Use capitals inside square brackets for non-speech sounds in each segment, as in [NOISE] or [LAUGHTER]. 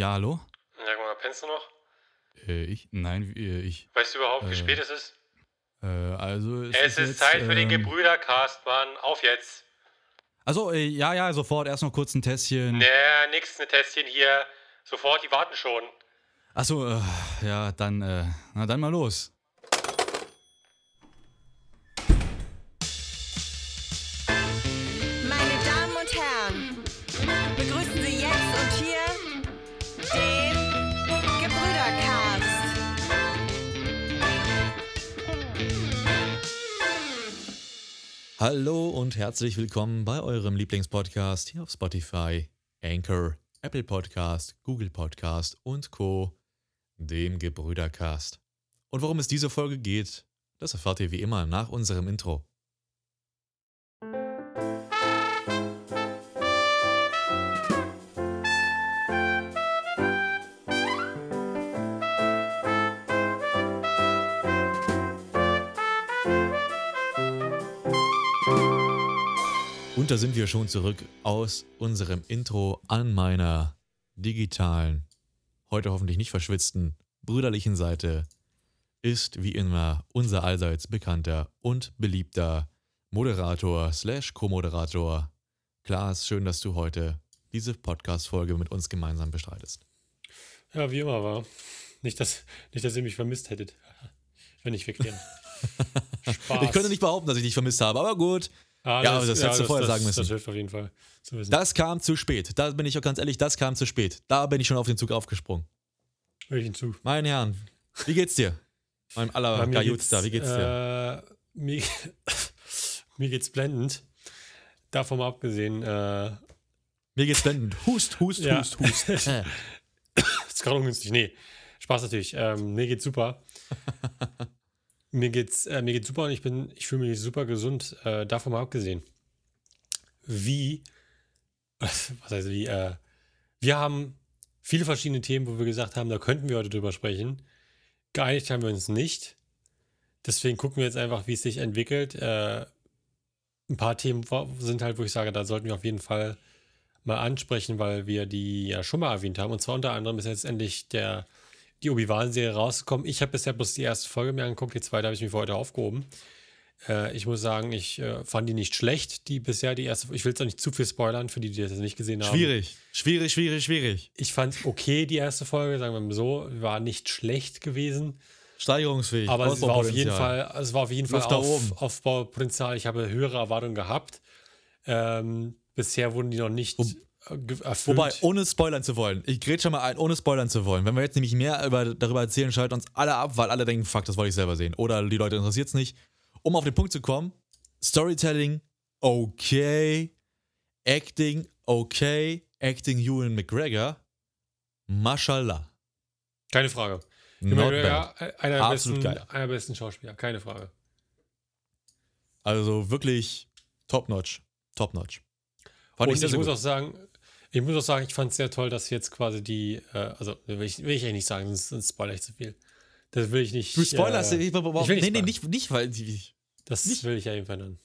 Ja, hallo? Ja, guck mal, pennst du noch? Äh, ich? Nein, äh, ich. Weißt du überhaupt, wie Äh, spät es ist? Äh, also. Es ist jetzt, Zeit für den ähm, Gebrüdercast, Mann. Auf jetzt. Achso, äh, ja, ja, sofort. Erst noch kurz ein Tässchen. Naja, nix, ne Tässchen hier. Sofort, die warten schon. Achso, äh, ja, dann, äh, na dann mal los. Hallo und herzlich willkommen bei eurem Lieblingspodcast hier auf Spotify, Anchor, Apple Podcast, Google Podcast und Co., dem Gebrüdercast. Und worum es diese Folge geht, das erfahrt ihr wie immer nach unserem Intro. Und da sind wir schon zurück aus unserem Intro an meiner digitalen, heute hoffentlich nicht verschwitzten, brüderlichen Seite ist wie immer unser allseits bekannter und beliebter Moderator slash Co-Moderator. Klaas, schön, dass du heute diese Podcast-Folge mit uns gemeinsam bestreitest. Ja, wie immer war. Nicht, dass, nicht, dass ihr mich vermisst hättet. [LAUGHS] Wenn ich weggehe. [LAUGHS] Spaß. Ich könnte nicht behaupten, dass ich dich vermisst habe, aber gut. Ah, Ja, aber das hättest du vorher sagen müssen. Das hilft auf jeden Fall. Das kam zu spät. Da bin ich auch ganz ehrlich, das kam zu spät. Da bin ich schon auf den Zug aufgesprungen. Ich hinzu. Meine Herren, wie geht's dir? Mein aller mir Gajutster, wie geht's dir? Äh, mir, [LAUGHS] mir geht's blendend. Davon mal abgesehen, äh, Mir geht's blendend. Hust, hust, Ja. hust, hust. [LAUGHS] Ist gerade ungünstig. Nee, Spaß natürlich. Ähm, mir geht's super. [LAUGHS] mir geht's, äh, mir geht's super und ich bin, ich fühle mich super gesund. Äh, davon mal abgesehen. Wie, [LAUGHS] was heißt wie, äh, wir haben viele verschiedene Themen, wo wir gesagt haben, da könnten wir heute drüber sprechen. Geeinigt haben wir uns nicht. Deswegen gucken wir jetzt einfach, wie es sich entwickelt. Äh, ein paar Themen sind halt, wo ich sage, da sollten wir auf jeden Fall mal ansprechen, weil wir die ja schon mal erwähnt haben. Und zwar unter anderem ist jetzt endlich der, die Obi-Wan-Serie rausgekommen. Ich habe bisher bloß die erste Folge mir angeguckt, die zweite habe ich mir für heute aufgehoben. Äh, ich muss sagen, ich äh, fand die nicht schlecht, die bisher die erste. Ich will jetzt auch nicht zu viel spoilern für die, die das nicht gesehen haben. Schwierig, schwierig, schwierig, schwierig. Ich fand okay, die erste Folge, sagen wir mal so, war nicht schlecht gewesen. Steigerungsfähig. Aber es war auf jeden. Fall, es war auf jeden Fall auf. Aufbaupotenzial. Ich habe höhere Erwartungen gehabt. Ähm, bisher wurden die noch nicht ge- erfüllt. Wobei, ohne spoilern zu wollen, ich grätsch schon mal ein, ohne spoilern zu wollen. Wenn wir jetzt nämlich mehr über, darüber erzählen, schalten uns alle ab, weil alle denken, fuck, das wollte ich selber sehen. Oder die Leute interessiert es nicht. Um auf den Punkt zu kommen, Storytelling, okay. Acting, okay. Acting Ewan McGregor, mashallah. Keine Frage. Not Ja, bad. einer, der Absolut besten, geil. einer der besten Schauspieler, keine Frage. Also wirklich top-notch. Top-notch. Und ich ich muss gut. auch sagen, ich muss auch sagen, ich fand es sehr toll, dass jetzt quasi die, äh, also will ich, will ich eigentlich nicht sagen, sonst, sonst spoilere ich zu viel. Das will ich nicht. Du spoilerst, äh, ich, ich, will nicht nee, nee, nicht, nicht, weil die, Das Nicht? will ich ja jedenfalls dann.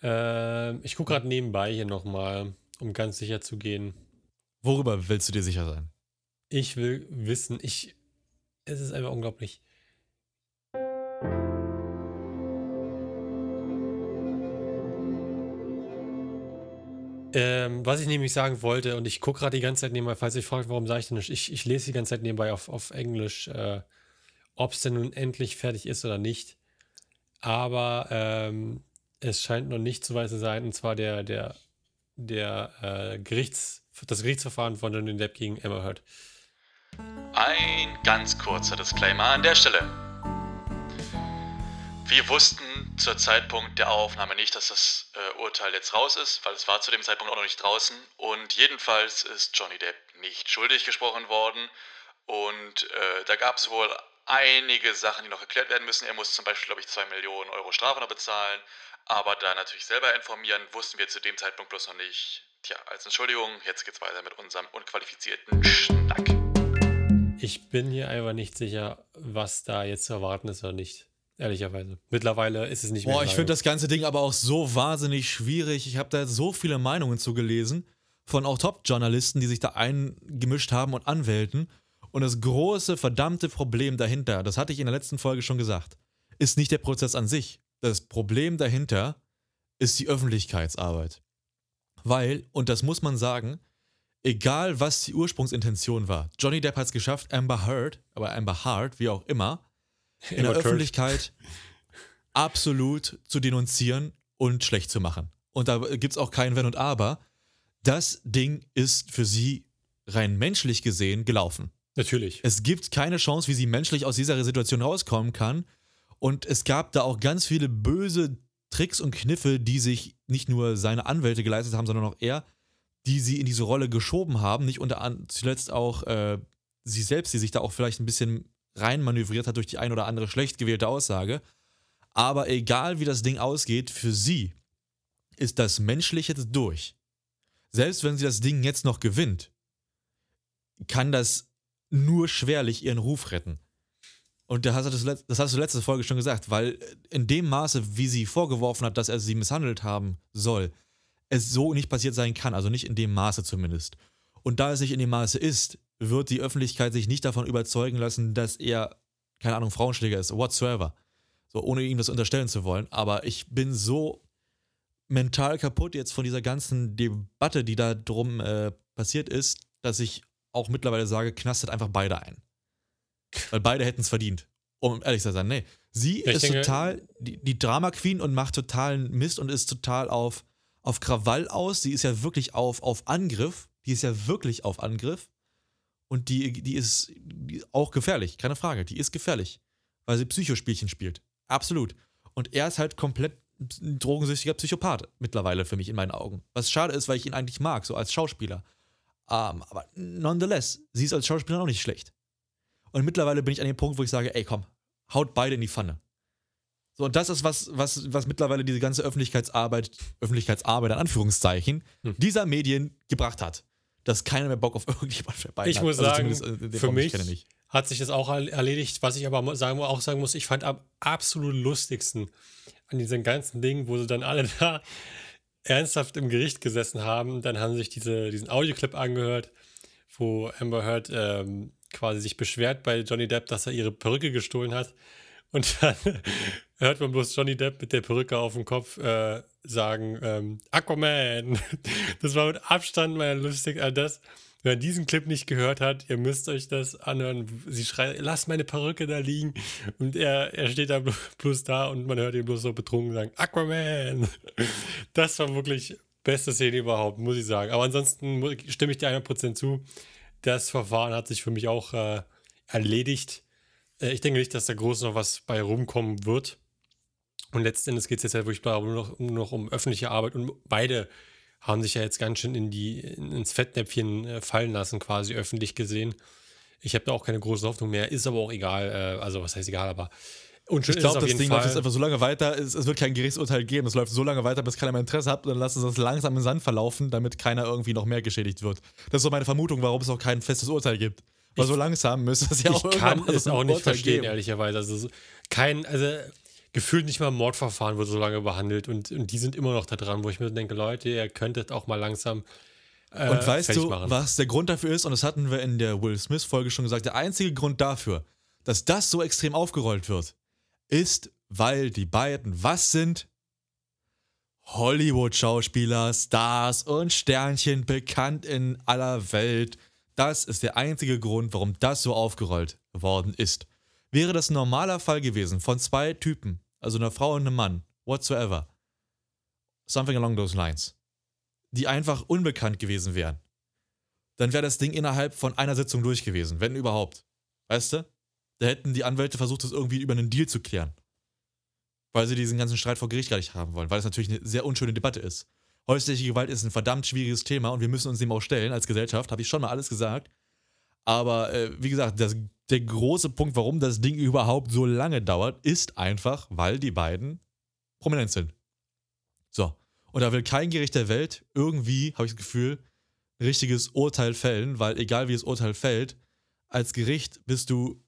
Ähm, ich gucke gerade nebenbei hier nochmal, um ganz sicher zu gehen. Worüber willst du dir sicher sein? Ich will wissen, ich. Es ist einfach unglaublich. Ähm, was ich nämlich sagen wollte, und ich gucke gerade die ganze Zeit nebenbei, falls ihr fragt, warum sage ich denn nicht, ich, ich lese die ganze Zeit nebenbei auf, auf Englisch, äh, ob es denn nun endlich fertig ist oder nicht. Aber ähm, es scheint noch nicht so weit zu sein, und zwar der, der, der äh, Gerichts, das Gerichtsverfahren von Johnny Depp gegen Emma Heard. Ein ganz kurzer Disclaimer an der Stelle. Wir wussten zur Zeitpunkt der Aufnahme nicht, dass das äh, Urteil jetzt raus ist, weil es war zu dem Zeitpunkt auch noch nicht draußen. Und jedenfalls ist Johnny Depp nicht schuldig gesprochen worden. Und äh, da gab es wohl einige Sachen, die noch erklärt werden müssen. Er muss zum Beispiel, glaube ich, 2 Millionen Euro Strafe noch bezahlen. Aber da natürlich selber informieren, wussten wir zu dem Zeitpunkt bloß noch nicht. Tja, als Entschuldigung, jetzt geht's weiter mit unserem unqualifizierten Schnack. Ich bin hier einfach nicht sicher, was da jetzt zu erwarten ist oder nicht. Ehrlicherweise. Mittlerweile ist es nicht mehr. Boah, ich finde das ganze Ding aber auch so wahnsinnig schwierig. Ich habe da so viele Meinungen zu gelesen. von auch Top-Journalisten, die sich da eingemischt haben und Anwälten. Und das große, verdammte Problem dahinter, das hatte ich in der letzten Folge schon gesagt, ist nicht der Prozess an sich. Das Problem dahinter ist die Öffentlichkeitsarbeit. Weil, und das muss man sagen, egal was die Ursprungsintention war, Johnny Depp hat es geschafft, Amber Heard, aber Amber Hart, wie auch immer, in der. Öffentlichkeit [LAUGHS] absolut zu denunzieren und schlecht zu machen. Und da gibt es auch kein Wenn und Aber. Das Ding ist für sie rein menschlich gesehen gelaufen. Natürlich. Es gibt keine Chance, wie sie menschlich aus dieser Situation rauskommen kann. Und es gab da auch ganz viele böse Tricks und Kniffe, die sich nicht nur seine Anwälte geleistet haben, sondern auch er, die sie in diese Rolle geschoben haben. Nicht unter zuletzt auch äh, sie selbst, die sich da auch vielleicht ein bisschen reinmanövriert hat durch die ein oder andere schlecht gewählte Aussage. Aber egal wie das Ding ausgeht, für sie ist das Menschliche durch. Selbst wenn sie das Ding jetzt noch gewinnt, kann das nur schwerlich ihren Ruf retten. Und das hast du letzte Folge schon gesagt, weil in dem Maße, wie sie vorgeworfen hat, dass er sie misshandelt haben soll, es so nicht passiert sein kann, also nicht in dem Maße zumindest. Und da es nicht in dem Maße ist, wird die Öffentlichkeit sich nicht davon überzeugen lassen, dass er, keine Ahnung, Frauenschläger ist, whatsoever. So, ohne ihm das unterstellen zu wollen. Aber ich bin so mental kaputt jetzt von dieser ganzen Debatte, die da drum äh, passiert ist, dass ich auch mittlerweile sage, knastet einfach beide ein. Weil beide hätten es verdient. Um ehrlich zu sein, nee. Sie ich ist denke- total die, die Drama Queen und macht totalen Mist und ist total auf, auf Krawall aus. Sie ist ja wirklich auf, auf Angriff. Die ist ja wirklich auf Angriff. Und die, die ist auch gefährlich, keine Frage. Die ist gefährlich. Weil sie Psychospielchen spielt. Absolut. Und er ist halt komplett ein drogensüchtiger Psychopath mittlerweile für mich in meinen Augen. Was schade ist, weil ich ihn eigentlich mag, so als Schauspieler. Ähm, aber nonetheless, sie ist als Schauspieler auch nicht schlecht. Und mittlerweile bin ich an dem Punkt, wo ich sage, ey komm, haut beide in die Pfanne. So, und das ist was, was, was mittlerweile diese ganze Öffentlichkeitsarbeit, Öffentlichkeitsarbeit in Anführungszeichen, Hm. dieser Medien gebracht hat. Dass keiner mehr Bock auf [LAUGHS] irgendjemand für beide Ich hat. muss Also sagen, äh, für den mich hat sich das auch er- erledigt. Was ich aber sagen, auch sagen muss, ich fand am absolut lustigsten an diesem ganzen Ding, wo sie dann alle [LAUGHS] da ernsthaft im Gericht gesessen haben. Dann haben sie sich diese, diesen Audioclip angehört, wo Amber Heard ähm, quasi sich beschwert bei Johnny Depp, dass er ihre Perücke gestohlen hat. Und dann [LAUGHS] hört man bloß Johnny Depp mit der Perücke auf dem Kopf äh, sagen, ähm, Aquaman. [LAUGHS] Das war mit Abstand mein lustig. Äh, das, wer diesen Clip nicht gehört hat, ihr müsst euch das anhören. Sie schreit, lass meine Perücke da liegen. Und er, er steht da blo- bloß da und man hört ihn bloß so betrunken sagen, Aquaman. [LAUGHS] Das war wirklich beste Szene überhaupt, muss ich sagen. Aber ansonsten stimme ich dir 100% zu. Das Verfahren hat sich für mich auch äh, erledigt. Äh, ich denke nicht, dass da groß noch was bei rumkommen wird. Und letzten Endes geht es jetzt ja wirklich nur noch, nur noch um öffentliche Arbeit und beide haben sich ja jetzt ganz schön in die, in- ins Fettnäpfchen äh, fallen lassen, quasi öffentlich gesehen. Ich habe da auch keine große Hoffnung mehr, ist aber auch egal. Äh, also, was heißt egal, aber unschön Ich glaube, das Ding läuft jetzt einfach so lange weiter, es, es wird kein Gerichtsurteil geben. Es läuft so lange weiter, bis keiner mehr Interesse hat und dann lassen sie das langsam im Sand verlaufen, damit keiner irgendwie noch mehr geschädigt wird. Das ist so meine Vermutung, warum es auch kein festes Urteil gibt. Weil so langsam müsste es ja auch ich kann es auch nicht verstehen, geben. ehrlicherweise. Also so- kein, also gefühlt nicht mal Mordverfahren wird so lange behandelt und, und die sind immer noch da dran, wo ich mir denke, Leute, ihr könntet auch mal langsam äh, Und weißt du, machen. was der Grund dafür ist? Und das hatten wir in der Will Smith-Folge schon gesagt. Der einzige Grund dafür, dass das so extrem aufgerollt wird, ist, weil die beiden was sind? Hollywood-Schauspieler, Stars und Sternchen bekannt in aller Welt. Das ist der einzige Grund, warum das so aufgerollt worden ist. Wäre das ein normaler Fall gewesen von zwei Typen, also einer Frau und einem Mann, whatsoever, something along those lines, die einfach unbekannt gewesen wären, dann wäre das Ding innerhalb von einer Sitzung durch gewesen, wenn überhaupt. Weißt du? Da hätten die Anwälte versucht, das irgendwie über einen Deal zu klären. Weil sie diesen ganzen Streit vor Gericht gar nicht haben wollen, weil es natürlich eine sehr unschöne Debatte ist. Häusliche Gewalt ist ein verdammt schwieriges Thema und wir müssen uns dem auch stellen als Gesellschaft, habe ich schon mal alles gesagt. Aber äh, wie gesagt, das, der große Punkt, warum das Ding überhaupt so lange dauert, ist einfach, weil die beiden prominent sind. So. Und da will kein Gericht der Welt irgendwie, habe ich das Gefühl, ein richtiges Urteil fällen, weil egal wie das Urteil fällt, als Gericht bist du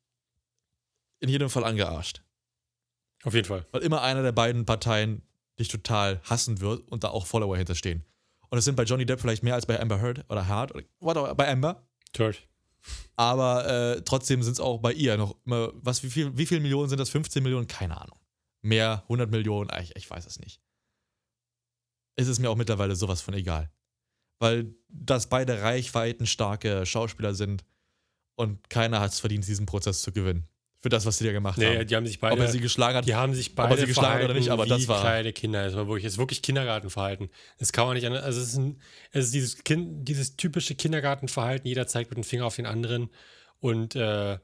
in jedem Fall angearscht. Auf jeden Fall. Weil immer einer der beiden Parteien dich total hassen wird und da auch Follower hinterstehen. Und das sind bei Johnny Depp vielleicht mehr als bei Amber Heard oder Hart oder whatever, bei Amber. Third. Aber äh, trotzdem sind es auch bei ihr noch immer, was, wie viel, wie viele Millionen sind das? 15 Millionen? Keine Ahnung. Mehr, 100 Millionen? Ich, ich weiß es nicht. Es ist mir auch mittlerweile sowas von egal. Weil das beide reichweitenstarke Schauspieler sind und keiner hat es verdient, diesen Prozess zu gewinnen. Für das, was sie da gemacht Nee, haben. die haben sich Ob beide. er sie geschlagen hat, die haben sich er beide sie geschlagen hat oder nicht, aber das war- kleine Kinder. Das war wirklich, es ist wirklich Kindergartenverhalten. Das kann man nicht anders. Also es ist, ein, es ist dieses, kind, dieses typische Kindergartenverhalten. Jeder zeigt mit dem Finger auf den anderen. Und äh,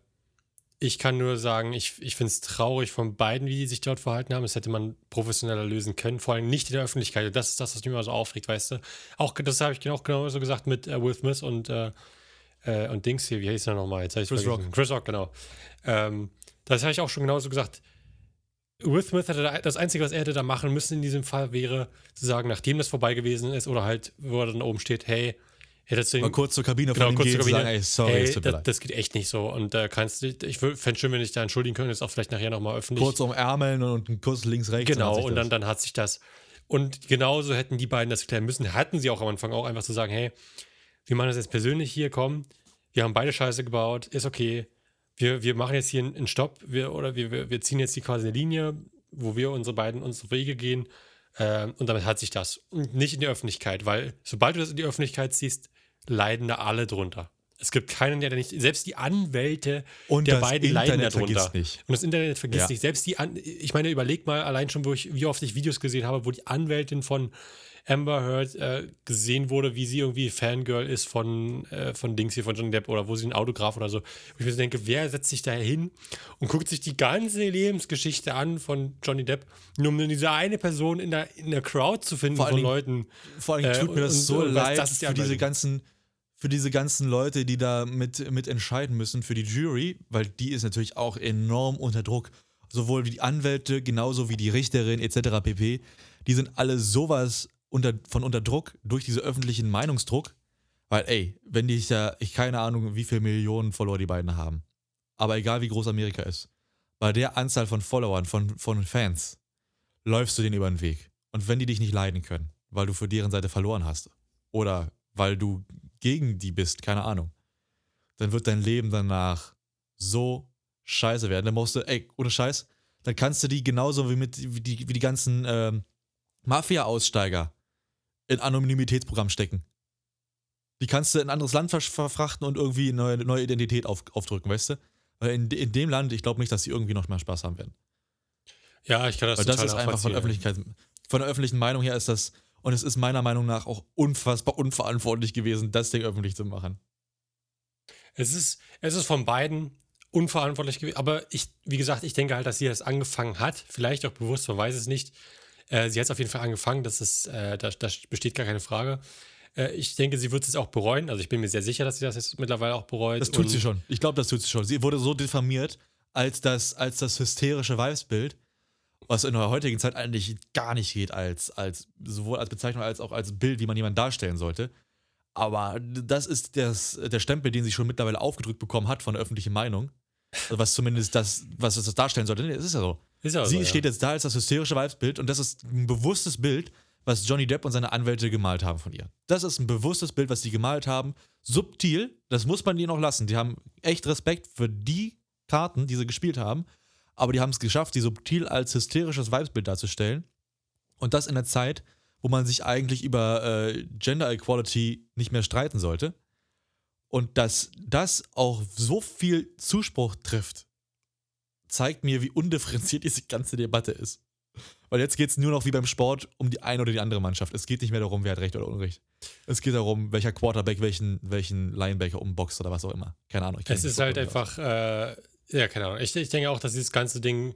ich kann nur sagen, ich, ich finde es traurig von beiden, wie die sich dort verhalten haben. Das hätte man professioneller lösen können, vor allem nicht in der Öffentlichkeit. Und das ist das, was mich immer so aufregt, weißt du. Auch das habe ich auch genau so gesagt mit äh, Will Smith und, äh, äh, und Dings hier, wie hieß er nochmal? Jetzt Chris vergessen. Chris Rock, genau. Ähm, das habe ich auch schon genauso gesagt. Will Smith hätte da, das Einzige, was er hätte da machen müssen in diesem Fall, wäre zu sagen, nachdem das vorbei gewesen ist, oder halt, wo er dann oben steht, hey, hättest du ihn mal kurz zur Kabine Genau, von kurz zur und Kabine. sagen, ey, sorry, hey, es das, leid. das geht echt nicht so. Und da kannst du, ich fände schön, wenn ich da entschuldigen könnte, ist auch vielleicht nachher nochmal öffentlich. Kurz um Ärmeln und einen Kuss links, rechts. genau, und dann, dann hat sich das. Und genauso hätten die beiden das klären müssen. Hatten sie auch am Anfang auch einfach zu sagen, hey, wir machen das jetzt persönlich hier, komm, wir haben beide Scheiße gebaut, ist okay. Wir, wir machen jetzt hier einen Stopp, wir, oder wir, wir, ziehen jetzt hier quasi eine Linie, wo wir unsere beiden unsere Wege gehen. Ähm, und damit hat sich das. Und nicht in die Öffentlichkeit, weil sobald du das in die Öffentlichkeit ziehst, leiden da alle drunter. Es gibt keinen, der da nicht, selbst die Anwälte Und der beiden leiden Internet darunter. vergisst nicht. Und das Internet vergisst Ja. nicht. Selbst die, An ich meine, überleg mal allein schon, wo ich, wie oft ich Videos gesehen habe, wo die Anwältin von Amber Heard äh, gesehen wurde, wie sie irgendwie Fangirl ist von, äh, von Dings hier, von Johnny Depp oder wo sie ein Autograf oder so. Wo ich mir so denke, wer setzt sich da hin und guckt sich die ganze Lebensgeschichte an von Johnny Depp, nur um diese eine Person in der, in der Crowd zu finden Vor von allen Leuten. Vor allem Äh, tut mir das und- so und leid das für diese ganzen, für diese ganzen Leute, die da mit, mit entscheiden müssen, für die Jury, weil die ist natürlich auch enorm unter Druck. Sowohl wie die Anwälte, genauso wie die Richterin etc. pp. Die sind alle sowas unter, von unter Druck durch diesen öffentlichen Meinungsdruck. Weil, ey, wenn die ja, ich keine Ahnung, wie viele Millionen Follower die beiden haben. Aber egal wie groß Amerika ist, bei der Anzahl von Followern, von, von Fans, läufst du denen über den Weg. Und wenn die dich nicht leiden können, weil du für deren Seite verloren hast oder weil du gegen die bist, keine Ahnung, dann wird dein Leben danach so scheiße werden. Dann musst du, ey, ohne Scheiß, dann kannst du die genauso wie, mit, wie, die, wie die ganzen ähm, Mafia-Aussteiger in Anonymitätsprogramm stecken. Die kannst du in ein anderes Land ver verfrachten und irgendwie eine neue, neue Identität auf, aufdrücken, weißt du? Weil in, in dem Land, ich glaube nicht, dass sie irgendwie noch mehr Spaß haben werden. Ja, ich kann das Weil das ist einfach von. Öffentlichkeit, von der öffentlichen Meinung her ist das, und es ist meiner Meinung nach auch unfassbar unverantwortlich gewesen, das Ding öffentlich zu machen. Es ist, es ist von beiden unverantwortlich gewesen. Aber ich, wie gesagt, ich denke halt, dass sie das angefangen hat. Vielleicht auch bewusst, man weiß es nicht. Äh, sie hat es auf jeden Fall angefangen. Das ist, äh, da, da besteht gar keine Frage. Äh, ich denke, sie wird es auch bereuen. Also ich bin mir sehr sicher, dass sie das jetzt mittlerweile auch bereut. Das tut sie schon. Ich glaube, das tut sie schon. Sie wurde so diffamiert als das, als das hysterische Weibsbild, was in der heutigen Zeit eigentlich gar nicht geht, als, als sowohl als Bezeichnung als auch als Bild, wie man jemanden darstellen sollte. Aber das ist das, der Stempel, den sie schon mittlerweile aufgedrückt bekommen hat von der öffentlichen Meinung. Also was zumindest das, was das darstellen sollte. Es ist ja so. Ist ja Sie so, ja. steht jetzt da als das hysterische Weibsbild und das ist ein bewusstes Bild, was Johnny Depp und seine Anwälte gemalt haben von ihr. Das ist ein bewusstes Bild, was sie gemalt haben. Subtil, das muss man ihnen auch lassen. Die haben echt Respekt für die Karten, die sie gespielt haben, aber die haben es geschafft, die subtil als hysterisches Weibsbild darzustellen. Und das in einer Zeit, wo man sich eigentlich über äh, Gender Equality nicht mehr streiten sollte. Und dass das auch so viel Zuspruch trifft, zeigt mir, wie undifferenziert [LAUGHS] diese ganze Debatte ist. Weil jetzt geht es nur noch wie beim Sport um die eine oder die andere Mannschaft. Es geht nicht mehr darum, wer hat Recht oder Unrecht. Es geht darum, welcher Quarterback welchen, welchen Linebacker umboxt oder was auch immer. Keine Ahnung. Es ist halt einfach, äh, ja, keine Ahnung. Ich, ich denke auch, dass dieses ganze Ding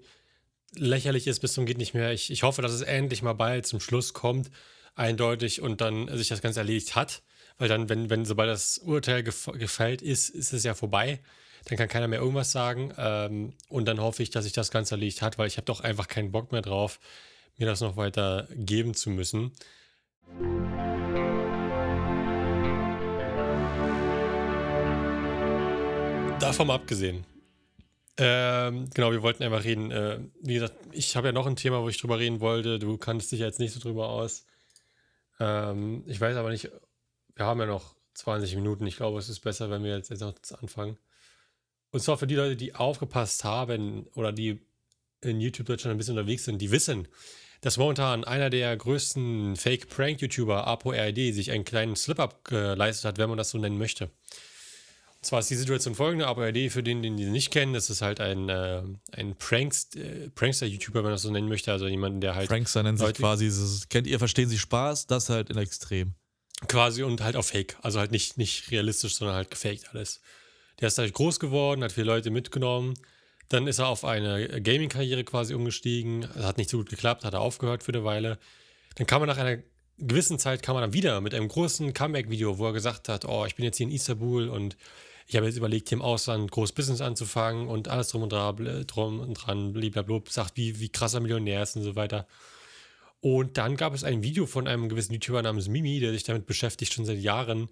lächerlich ist bis zum geht nicht mehr. Ich, ich hoffe, dass es endlich mal bald zum Schluss kommt, eindeutig und dann sich das Ganze erledigt hat. Weil dann, wenn, wenn sobald das Urteil gef gefällt ist, ist es ja vorbei. Dann kann keiner mehr irgendwas sagen. Ähm, und dann hoffe ich, dass sich das Ganze erledigt hat, weil ich habe doch einfach keinen Bock mehr drauf, mir das noch weiter geben zu müssen. Davon abgesehen. Ähm, genau, wir wollten einfach reden. Äh, wie gesagt, ich habe ja noch ein Thema, wo ich drüber reden wollte. Du kanntest dich ja jetzt nicht so drüber aus. Ähm, ich weiß aber nicht, wir haben ja noch 20 Minuten. Ich glaube, es ist besser, wenn wir jetzt, noch anfangen. Und zwar für die Leute, die aufgepasst haben oder die in YouTube Deutschland ein bisschen unterwegs sind, die wissen, dass momentan einer der größten Fake-Prank-YouTuber, ApoRID, sich einen kleinen Slip-Up geleistet hat, wenn man das so nennen möchte. Zwar ist die Situation folgende: ApoRID, für den, den die nicht kennen, das ist halt ein, äh, ein Prankst, äh, Prankster-YouTuber, wenn man das so nennen möchte. Also jemanden, der halt Prankster nennen sich quasi, dieses, kennt ihr, verstehen Sie Spaß? Das halt in Extrem. quasi und halt auf Fake. Also halt nicht, nicht realistisch, sondern halt gefaked alles. Der ist halt groß geworden, hat viele Leute mitgenommen. Dann ist er auf eine Gaming-Karriere quasi umgestiegen. Hat nicht so gut geklappt, hat er aufgehört für eine Weile. Dann kam er nach einer gewissen Zeit, kam er dann wieder mit einem großen Comeback-Video, wo er gesagt hat, oh, ich bin jetzt hier in Istanbul und ich habe jetzt überlegt, hier im Ausland groß Business anzufangen und alles drum und dran, bl- drum und dran, blablabla, sagt, wie, wie krasser Millionär ist und so weiter. Und dann gab es ein Video von einem gewissen YouTuber namens Mimi, der sich damit beschäftigt, schon seit Jahren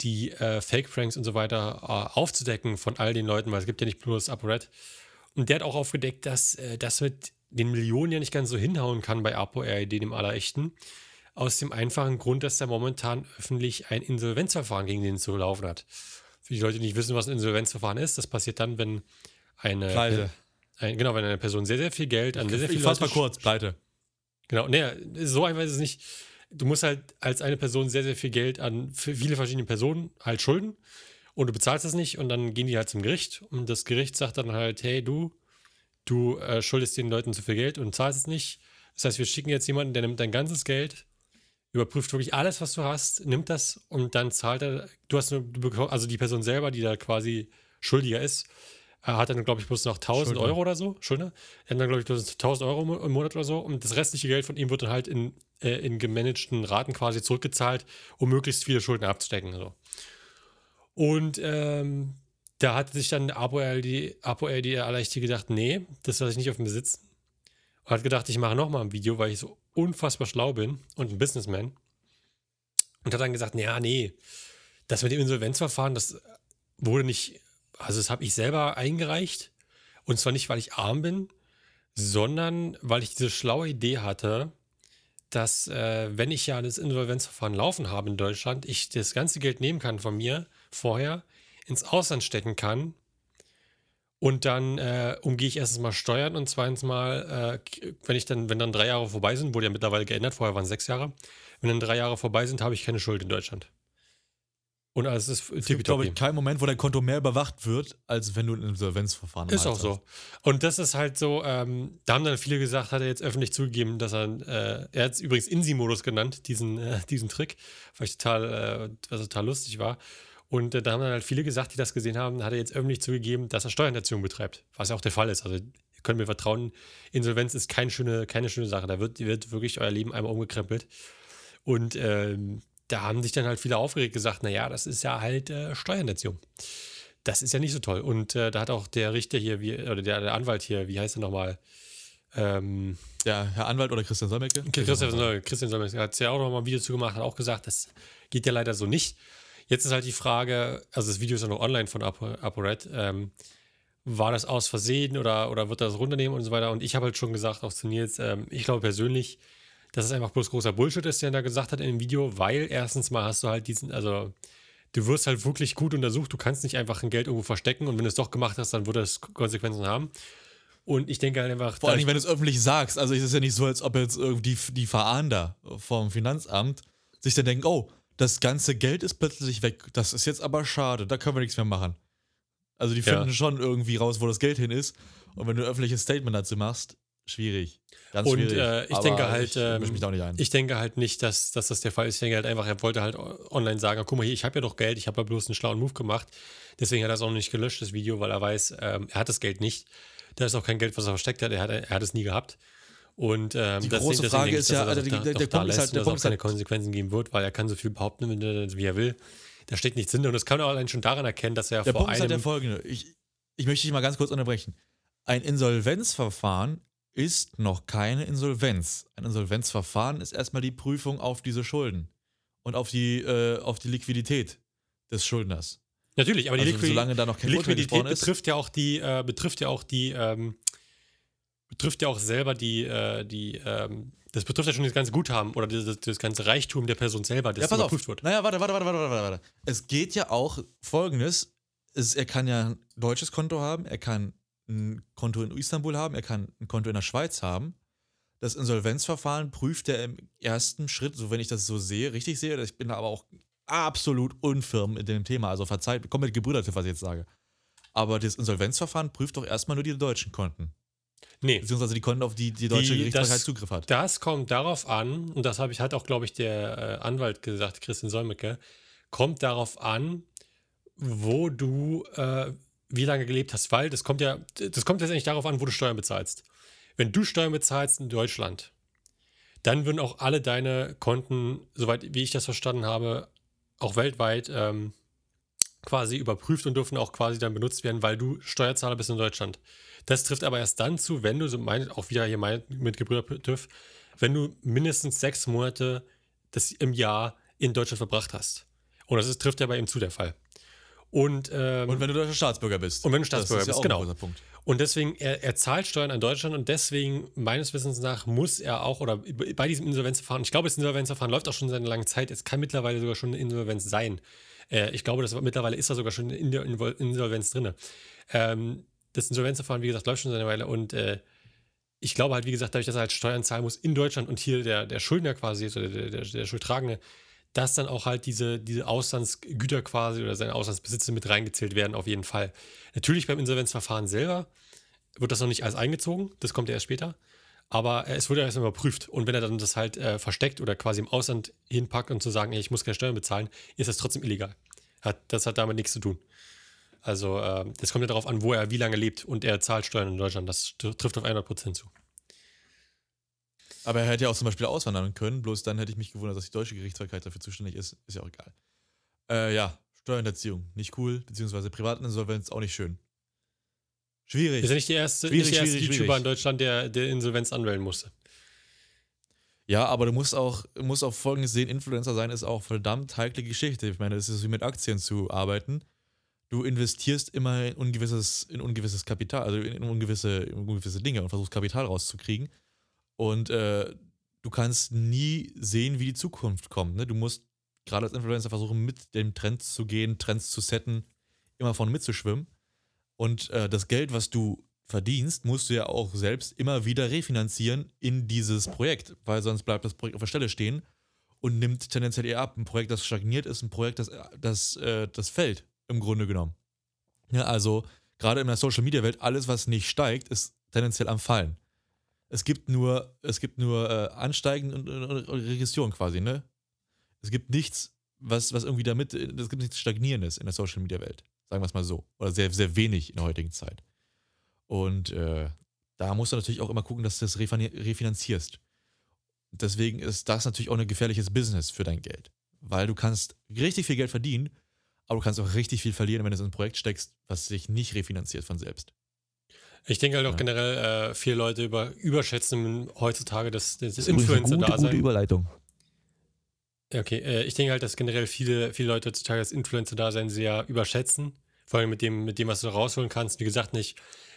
die äh, Fake-Pranks und so weiter äh, aufzudecken von all den Leuten, weil es gibt ja nicht bloß ApoRed. Und der hat auch aufgedeckt, dass äh, das mit den Millionen ja nicht ganz so hinhauen kann bei ApoRID, dem Allerechten. Aus dem einfachen Grund, dass er momentan öffentlich ein Insolvenzverfahren gegen den zu laufen hat. Für die Leute, die nicht wissen, was ein Insolvenzverfahren ist, das passiert dann, wenn eine, Pleite. ein, genau, wenn eine Person sehr, sehr viel Geld an sehr, sehr Ich viele fass mal kurz, pleite. Genau, nee, so einfach ist es nicht. Du musst halt als eine Person sehr, sehr viel Geld an viele verschiedene Personen halt schulden und du bezahlst das nicht und dann gehen die halt zum Gericht und das Gericht sagt dann halt, hey, du, du äh, schuldest den Leuten zu viel Geld und zahlst es nicht. Das heißt, wir schicken jetzt jemanden, der nimmt dein ganzes Geld, überprüft wirklich alles, was du hast, nimmt das und dann zahlt er, du hast nur, also die Person selber, die da quasi schuldiger ist, er hat dann, glaube ich, bloß noch 1000 Schuldner. Euro oder so, Schuldner. Er hat dann, glaube ich, bloß 1000 Euro im Monat oder so. Und das restliche Geld von ihm wird dann halt in, äh, in gemanagten Raten quasi zurückgezahlt, um möglichst viele Schulden abzudecken. So. Und ähm, da hat sich dann ApoRD, ApoRD Allerlichti gedacht, nee, das lasse ich nicht auf mir sitzen. Und hat gedacht, ich mache nochmal ein Video, weil ich so unfassbar schlau bin und ein Businessman. Und hat dann gesagt, naja, nee, das mit dem Insolvenzverfahren, das wurde nicht, also das habe ich selber eingereicht. Und zwar nicht, weil ich arm bin, sondern weil ich diese schlaue Idee hatte, dass äh, wenn ich ja das Insolvenzverfahren laufen habe in Deutschland, ich das ganze Geld nehmen kann von mir vorher, ins Ausland stecken kann und dann äh, umgehe ich erstens mal Steuern und zweitens mal, äh, wenn ich dann, wenn dann drei Jahre vorbei sind, wurde ja mittlerweile geändert, vorher waren es sechs Jahre, wenn dann drei Jahre vorbei sind, habe ich keine Schuld in Deutschland. Und alles ist Es gibt, glaube ich, keinen Moment, wo dein Konto mehr überwacht wird, als wenn du ein Insolvenzverfahren Ist auch hast. so. Und das ist halt so, ähm, da haben dann viele gesagt, hat er jetzt öffentlich zugegeben, dass er, äh, er hat es übrigens Insi-Modus genannt, diesen, äh, diesen Trick, weil ich total, äh, was total lustig war. Und äh, da haben dann halt viele gesagt, die das gesehen haben, hat er jetzt öffentlich zugegeben, dass er Steuerhinterziehung betreibt, was ja auch der Fall ist. Also ihr könnt mir vertrauen, Insolvenz ist keine schöne, keine schöne Sache. Da wird, wird wirklich euer Leben einmal umgekrempelt. Und ähm, da haben sich dann halt viele aufgeregt gesagt, naja, das ist ja halt äh, Steuerhinterziehung. Das ist ja nicht so toll. Und äh, da hat auch der Richter hier, wie, oder der, der Anwalt hier, wie heißt er nochmal? Ähm, Ja, Herr Anwalt oder Christian Solmecke? Christian Christian Soll, hat ja auch noch mal ein Video zu gemacht, hat auch gesagt, das geht ja leider so nicht. Jetzt ist halt die Frage, also das Video ist ja noch online von Apo- ApoRed, ähm, war das aus Versehen oder, oder wird er das runternehmen und so weiter? Und ich habe halt schon gesagt, auch zu Nils, ähm, ich glaube persönlich, dass es einfach bloß großer Bullshit ist, der er da gesagt hat in dem Video, weil erstens mal hast du halt diesen, also du wirst halt wirklich gut untersucht, du kannst nicht einfach ein Geld irgendwo verstecken und wenn du es doch gemacht hast, dann würde es Konsequenzen haben. Und ich denke halt einfach, Vor allem, wenn du es öffentlich sagst. Also es ist ja nicht so, als ob jetzt irgendwie die, die Verahnder vom Finanzamt sich dann denken, oh, das ganze Geld ist plötzlich weg. Das ist jetzt aber schade, da können wir nichts mehr machen. Also die Ja. finden schon irgendwie raus, wo das Geld hin ist. Und wenn du ein öffentliches Statement dazu machst, schwierig. Ganz Und, schwierig. äh, ich Aber denke halt, Ich ähm, mich da auch nicht ein. Ich denke halt nicht, dass, dass das der Fall ist. Ich denke halt einfach, er wollte halt online sagen, guck mal hier, ich habe ja doch Geld, ich habe ja bloß einen schlauen Move gemacht. Deswegen hat er es auch noch nicht gelöscht, das Video, weil er weiß, ähm, er hat das Geld nicht. Da ist auch kein Geld, was er versteckt hat. Er hat, er hat es nie gehabt. Und ähm, Die große Frage ist ja, also der- der da Punkt ist halt- der dass es Punkt keine halt- Konsequenzen geben wird, weil er kann so viel behaupten, wie er will. Da steckt nichts hinter. Und das kann man auch allein schon daran erkennen, dass er Der vor Punkt ist halt der einem folgende. Ich, ich möchte dich mal ganz kurz unterbrechen. Ein Insolvenzverfahren ist noch keine Insolvenz. Ein Insolvenzverfahren ist erstmal die Prüfung auf diese Schulden und auf die, äh, auf die Liquidität des Schuldners. Natürlich, aber die, Also Liquid solange da noch die Liquidität ist. betrifft ja auch die, äh, betrifft ja auch die, ähm, betrifft ja auch selber die, äh, die, ähm, Das betrifft ja schon das ganze Guthaben oder das, das ganze Reichtum der Person selber, das Ja, pass auf. überprüft wird. Naja, warte, warte, warte, warte, warte, warte. Es geht ja auch folgendes: es, Er kann ja ein deutsches Konto haben, er kann ein Konto in Istanbul haben, er kann ein Konto in der Schweiz haben. Das Insolvenzverfahren prüft er im ersten Schritt, so wenn ich das so sehe, richtig sehe. Ich bin da aber auch absolut unfirm in dem Thema. Also verzeiht, komplett gebrüderte, was ich jetzt sage. Aber das Insolvenzverfahren prüft doch erstmal nur die deutschen Konten. Nee, Beziehungsweise die Konten, auf die die deutsche Die- Gerichtsbarkeit das- Zugriff hat. Das kommt darauf an, und das habe ich halt auch, glaube ich, der äh, Anwalt gesagt, Christian Solmecke, kommt darauf an, wo du äh, wie lange gelebt hast, weil das kommt ja, das kommt letztendlich darauf an, wo du Steuern bezahlst. Wenn du Steuern bezahlst in Deutschland, dann würden auch alle deine Konten, soweit wie ich das verstanden habe, auch weltweit ähm, quasi überprüft und dürfen auch quasi dann benutzt werden, weil du Steuerzahler bist in Deutschland. Das trifft aber erst dann zu, wenn du, so mein, auch wieder hier mein, mit Gebrüder TÜV, wenn du mindestens sechs Monate das im Jahr in Deutschland verbracht hast. Und das ist, trifft ja bei ihm zu der Fall. Und, ähm, Und wenn du deutscher Staatsbürger bist. Und wenn du Staatsbürger das ist ja bist, auch genau. ein Punkt. und deswegen, er, er zahlt Steuern an Deutschland und deswegen, meines Wissens nach, muss er auch, oder bei diesem Insolvenzverfahren, ich glaube, das Insolvenzverfahren läuft auch schon seit einer langen Zeit, es kann mittlerweile sogar schon eine Insolvenz sein. Äh, ich glaube, das, mittlerweile ist er sogar schon in der Insolvenz drin. Ähm, das Insolvenzverfahren, wie gesagt, läuft schon seit einer Weile und äh, ich glaube halt, wie gesagt, dadurch, dass er halt Steuern zahlen muss in Deutschland und hier der, der Schuldner quasi ist oder der, der, der Schuldtragende, dass dann auch halt diese, diese Auslandsgüter quasi oder seine Auslandsbesitze mit reingezählt werden, auf jeden Fall. Natürlich beim Insolvenzverfahren selber wird das noch nicht alles eingezogen, das kommt ja erst später. Aber es wurde ja erstmal überprüft. Und wenn er dann das halt äh, versteckt oder quasi im Ausland hinpackt und zu sagen, ey, ich muss keine Steuern bezahlen, ist das trotzdem illegal. Hat, das hat damit nichts zu tun. Also, äh, das kommt ja darauf an, wo er wie lange lebt und er zahlt Steuern in Deutschland. Das tr- trifft auf 100% zu. Aber er hätte ja auch zum Beispiel auswandern können, bloß dann hätte ich mich gewundert, dass die deutsche Gerichtsbarkeit dafür zuständig ist. Ist ja auch egal. Äh, ja, Steuerhinterziehung, nicht cool, beziehungsweise Privatinsolvenz auch nicht schön. Schwierig. Ist ja nicht der erste, Schwierig, nicht der erste schwierig, YouTuber schwierig. in Deutschland, der, der Insolvenz anmelden musste. Ja, aber du musst auch, musst auch folgendes sehen: Influencer sein ist auch verdammt heikle Geschichte. Ich meine, es ist wie mit Aktien zu arbeiten. Du investierst immer in ungewisses, in ungewisses Kapital, also in ungewisse, in ungewisse Dinge und versuchst Kapital rauszukriegen. Und äh, du kannst nie sehen, wie die Zukunft kommt. Ne? Du musst gerade als Influencer versuchen, mit dem Trend zu gehen, Trends zu setten, immer vorne mitzuschwimmen. Und äh, das Geld, was du verdienst, musst du ja auch selbst immer wieder refinanzieren in dieses Projekt, weil sonst bleibt das Projekt auf der Stelle stehen und nimmt tendenziell eher ab. Ein Projekt, das stagniert, ist ein Projekt, das, das, äh, das fällt, im Grunde genommen. Ja, also gerade in der Social Media Welt, alles, was nicht steigt, ist tendenziell am Fallen. Es gibt nur, es gibt nur äh, Ansteigen und, und, und Regression quasi, ne? Es gibt nichts, was, was irgendwie damit, es gibt nichts Stagnierendes in der Social Media Welt. Sagen wir es mal so. Oder sehr, sehr wenig in der heutigen Zeit. Und äh, da musst du natürlich auch immer gucken, dass du das refin- refinanzierst. Deswegen ist das natürlich auch ein gefährliches Business für dein Geld. Weil du kannst richtig viel Geld verdienen, aber du kannst auch richtig viel verlieren, wenn du in ein Projekt steckst, was sich nicht refinanziert von selbst. Ich denke halt auch Ja. generell, äh, viele Leute über, überschätzen heutzutage das, das, das Influencer-Dasein. Überleitung. Ja, Okay, äh, ich denke halt, dass generell viele, viele Leute heutzutage das Influencer-Dasein sehr überschätzen. Vor allem mit dem, mit dem, was du rausholen kannst. Wie gesagt, nicht,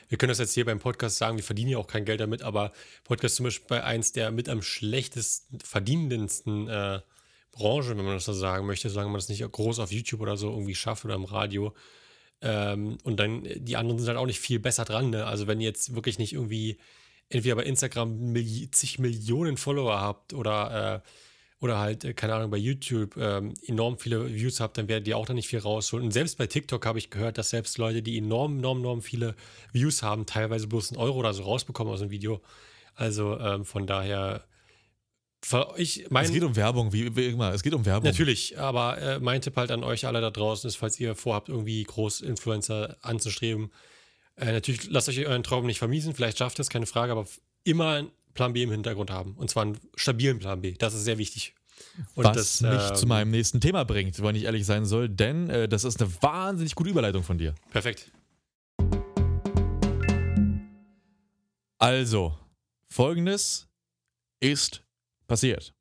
wir können das jetzt hier beim Podcast sagen, wir verdienen ja auch kein Geld damit, aber Podcast zum Beispiel bei eins der mit am schlechtesten verdienendsten äh, Branchen, wenn man das so sagen möchte, solange man das nicht groß auf YouTube oder so irgendwie schafft oder im Radio. Ähm, und dann, äh, die anderen sind halt auch nicht viel besser dran. Ne? Also wenn ihr jetzt wirklich nicht irgendwie entweder bei Instagram Milli zig Millionen Follower habt oder äh, oder halt, äh, keine Ahnung, bei YouTube ähm, enorm viele Views habt, dann werdet ihr auch da nicht viel rausholen. Und selbst bei TikTok habe ich gehört, dass selbst Leute, die enorm, enorm, enorm viele Views haben, teilweise bloß einen Euro oder so rausbekommen aus dem Video. Also ähm, von daher, für mein, es geht um Werbung, wie, wie immer. Es geht um Werbung. Natürlich, aber äh, mein Tipp halt an euch alle da draußen ist, falls ihr vorhabt, irgendwie groß Influencer anzustreben, äh, natürlich lasst euch euren Traum nicht vermiesen, vielleicht schafft es, keine Frage, aber immer einen Plan B im Hintergrund haben. Und zwar einen stabilen Plan B. Das ist sehr wichtig. Und was das, mich ähm, zu meinem nächsten Thema bringt, wenn ich ehrlich sein soll, denn äh, das ist eine wahnsinnig gute Überleitung von dir. Perfekt. Also, folgendes ist passiert.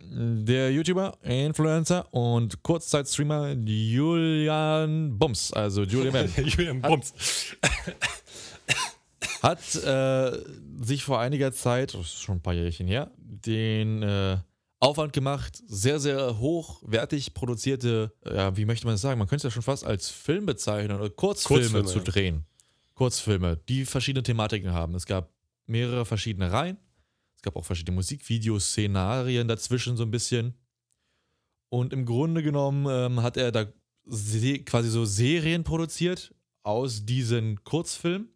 Der YouTuber, Influencer und Kurzzeitstreamer Julian Bums, also Julian Bam, [LAUGHS] Julian Bums. [LAUGHS] hat äh, sich vor einiger Zeit, das ist schon ein paar Jährchen her, den äh, Aufwand gemacht, sehr, sehr hochwertig produzierte, ja, wie möchte man das sagen? Man könnte es ja schon fast als Film bezeichnen oder Kurzfilme, Kurzfilme, zu ja. drehen. Kurzfilme, die verschiedene Thematiken haben. Es gab mehrere verschiedene Reihen. Es gab auch verschiedene Musikvideos, Szenarien dazwischen so ein bisschen. Und im Grunde genommen ähm, hat er da quasi so Serien produziert aus diesen Kurzfilmen,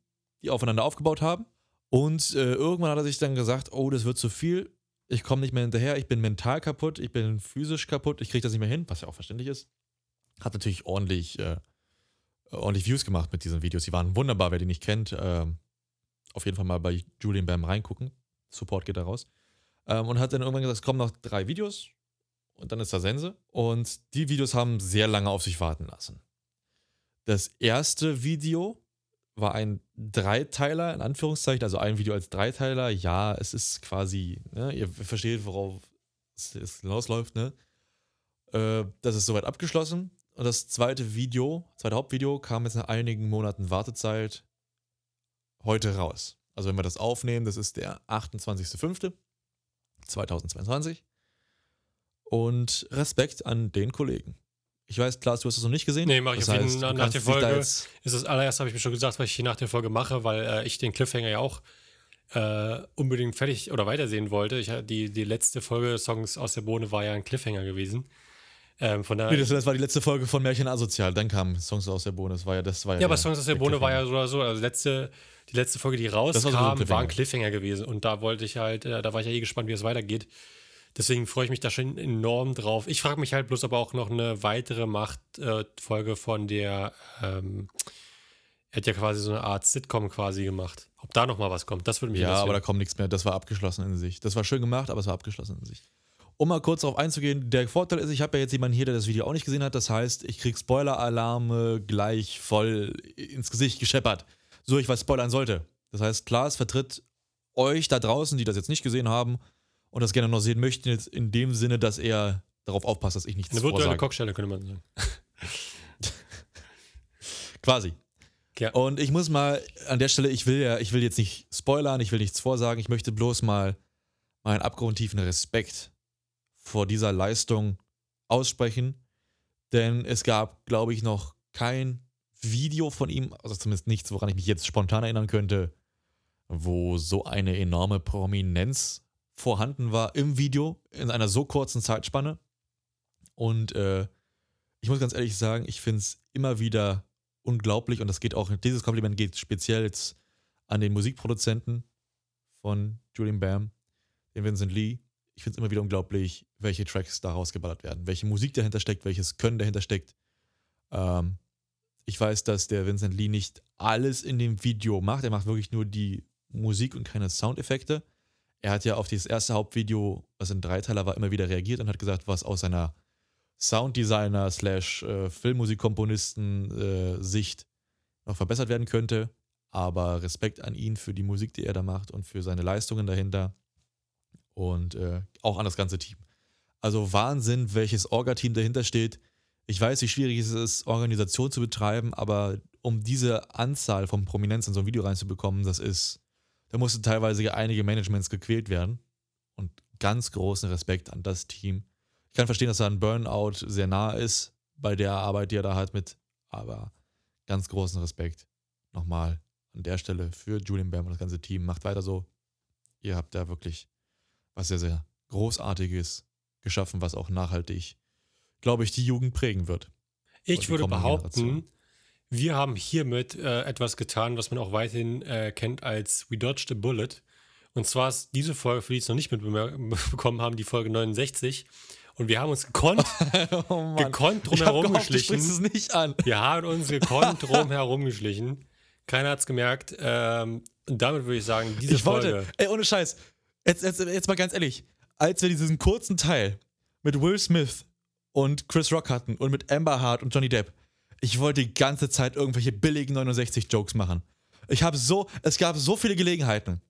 die aufeinander aufgebaut haben. Und äh, irgendwann hat er sich dann gesagt, oh, das wird zu viel. Ich komme nicht mehr hinterher, ich bin mental kaputt, ich bin physisch kaputt, ich kriege das nicht mehr hin, was ja auch verständlich ist. Hat natürlich ordentlich, äh, ordentlich Views gemacht mit diesen Videos. Die waren wunderbar, wer die nicht kennt. ähm, auf jeden Fall mal bei Julian Bam reingucken. Support geht da raus. Ähm, und hat dann irgendwann gesagt, es kommen noch drei Videos und dann ist da Sense. Und die Videos haben sehr lange auf sich warten lassen. Das erste Video war ein Dreiteiler, in Anführungszeichen, also ein Video als Dreiteiler. Ja, es ist quasi, ne, ihr versteht, worauf es, es hinausläuft, ne? Äh, das ist soweit abgeschlossen. Und das zweite Video, zweite Hauptvideo, kam jetzt nach einigen Monaten Wartezeit heute raus. Also wenn wir das aufnehmen, das ist der 28.05.2022. Und Respekt an den Kollegen. Ich weiß, Klaas, du hast es noch nicht gesehen. Nee, mach ich Das auf jeden Fall nach der Folge. Ist das allererste, habe ich mir schon gesagt, was ich hier nach der Folge mache, weil äh, ich den Cliffhanger ja auch äh, unbedingt fertig oder weitersehen wollte. Ich, die, die letzte Folge Songs aus der Bohne war ja ein Cliffhanger gewesen. Ähm, von Nee, daher, das, das war die letzte Folge von Märchen Asozial. Dann kam Songs aus der Bohne. Das war ja, das war ja, ja, aber Songs aus der Bohne war ja so oder so. Also letzte, die letzte Folge, die Das war so rauskam, war ein Cliffhanger gewesen. Und da wollte ich halt, äh, da war ich ja eh gespannt, wie es weitergeht. Deswegen freue ich mich da schon enorm drauf. Ich frage mich halt bloß aber auch noch eine weitere Macht-Folge von der, ähm, er hat ja quasi so eine Art Sitcom quasi gemacht. Ob da noch mal was kommt, das würde mich Ja, aber da interessieren. kommt nichts mehr. Das war abgeschlossen in sich. Das war schön gemacht, aber es war abgeschlossen in sich. Um mal kurz darauf einzugehen, der Vorteil ist, ich habe ja jetzt jemanden hier, der das Video auch nicht gesehen hat. Das heißt, ich krieg Spoiler-Alarme gleich voll ins Gesicht gescheppert. So ich was spoilern sollte. Das heißt, Klaas vertritt euch da draußen, die das jetzt nicht gesehen haben und das gerne noch sehen möchten, jetzt in dem Sinne, dass er darauf aufpasst, dass ich nichts Eine virtuelle vorsage. Kochstelle, könnte man sagen. [LAUGHS] Quasi. Ja. Und ich muss mal an der Stelle, ich will ja, ich will jetzt nicht spoilern, ich will nichts vorsagen, ich möchte bloß mal meinen abgrundtiefen Respekt vor dieser Leistung aussprechen. Denn es gab, glaube ich, noch kein Video von ihm, also zumindest nichts, woran ich mich jetzt spontan erinnern könnte, wo so eine enorme Prominenz vorhanden war im Video in einer so kurzen Zeitspanne. Und äh, ich muss ganz ehrlich sagen, ich finde es immer wieder unglaublich und das geht auch, dieses Kompliment geht speziell jetzt an den Musikproduzenten von Julian Bam, den Vincent Lee. Ich finde es immer wieder unglaublich, welche Tracks da rausgeballert werden, welche Musik dahinter steckt, welches Können dahinter steckt. Ähm, ich weiß, dass der Vincent Lee nicht alles in dem Video macht, er macht wirklich nur die Musik und keine Soundeffekte. Er hat ja auf dieses erste Hauptvideo, was ein Dreiteiler war, immer wieder reagiert und hat gesagt, was aus seiner Sounddesigner slash äh, Filmmusikkomponisten äh, Sicht noch verbessert werden könnte. Aber Respekt an ihn für die Musik, die er da macht und für seine Leistungen dahinter. Und äh, auch an das ganze Team. Also Wahnsinn, welches Orga-Team dahinter steht. Ich weiß, wie schwierig es ist, Organisation zu betreiben, aber um diese Anzahl von Prominenz in so ein Video reinzubekommen, das ist, da mussten teilweise einige Managements gequält werden. Und ganz großen Respekt an das Team. Ich kann verstehen, dass da ein Burnout sehr nah ist bei der Arbeit, die er da hat mit, aber ganz großen Respekt nochmal an der Stelle für Julian Bam und das ganze Team. Macht weiter so. Ihr habt da wirklich was sehr, sehr Großartiges geschaffen, was auch nachhaltig, glaube ich, die Jugend prägen wird. Ich würde behaupten, Generation. wir haben hiermit äh, etwas getan, was man auch weiterhin äh, kennt als We Dodged a Bullet. Und zwar ist diese Folge, für die es noch nicht [LAUGHS] mitbekommen haben, die Folge 69. Und wir haben uns gekonnt, [LAUGHS] oh gekonnt drum ich hab herum gehofft, du sprichst es nicht an. Wir haben uns gekonnt [LAUGHS] drum geschlichen. Keiner hat es gemerkt. Ähm, und damit würde ich sagen, diese ich wollte, Folge. ey, ohne Scheiß, jetzt, jetzt, jetzt mal ganz ehrlich, als wir diesen kurzen Teil mit Will Smith und Chris Rock hatten und mit Amber Hart und Johnny Depp, ich wollte die ganze Zeit irgendwelche billigen 69-Jokes machen. Ich habe so, es gab so viele Gelegenheiten.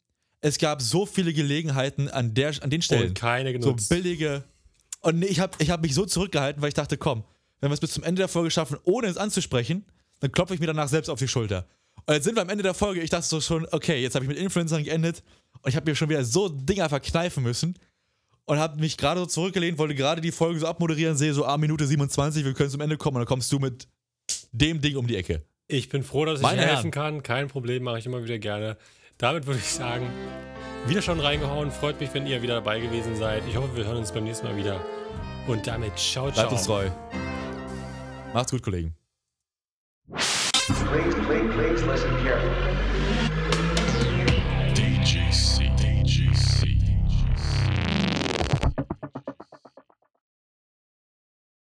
Es gab so viele Gelegenheiten an, der, an den Stellen. Und keine so genutzt. billige. Und nee, ich habe ich hab mich so zurückgehalten, weil ich dachte, komm, wenn wir es bis zum Ende der Folge schaffen, ohne es anzusprechen, dann klopfe ich mir danach selbst auf die Schulter. Und jetzt sind wir am Ende der Folge. Ich dachte so schon, okay, jetzt habe ich mit Influencern geendet und ich habe mir schon wieder so Dinger verkneifen müssen und habe mich gerade so zurückgelehnt, wollte gerade die Folge so abmoderieren, sehe so, ah, Minute 27, wir können zum Ende kommen und dann kommst du mit dem Ding um die Ecke. Ich bin froh, dass ich Meine helfen Herren. kann. Kein Problem, mache ich immer wieder gerne. Damit würde ich sagen, wieder schon reingehauen. Freut mich, wenn ihr wieder dabei gewesen seid. Ich hoffe, wir hören uns beim nächsten Mal wieder. Und damit ciao, ciao. Bleibt uns treu. Macht's gut, Kollegen. Please, please, please listen carefully.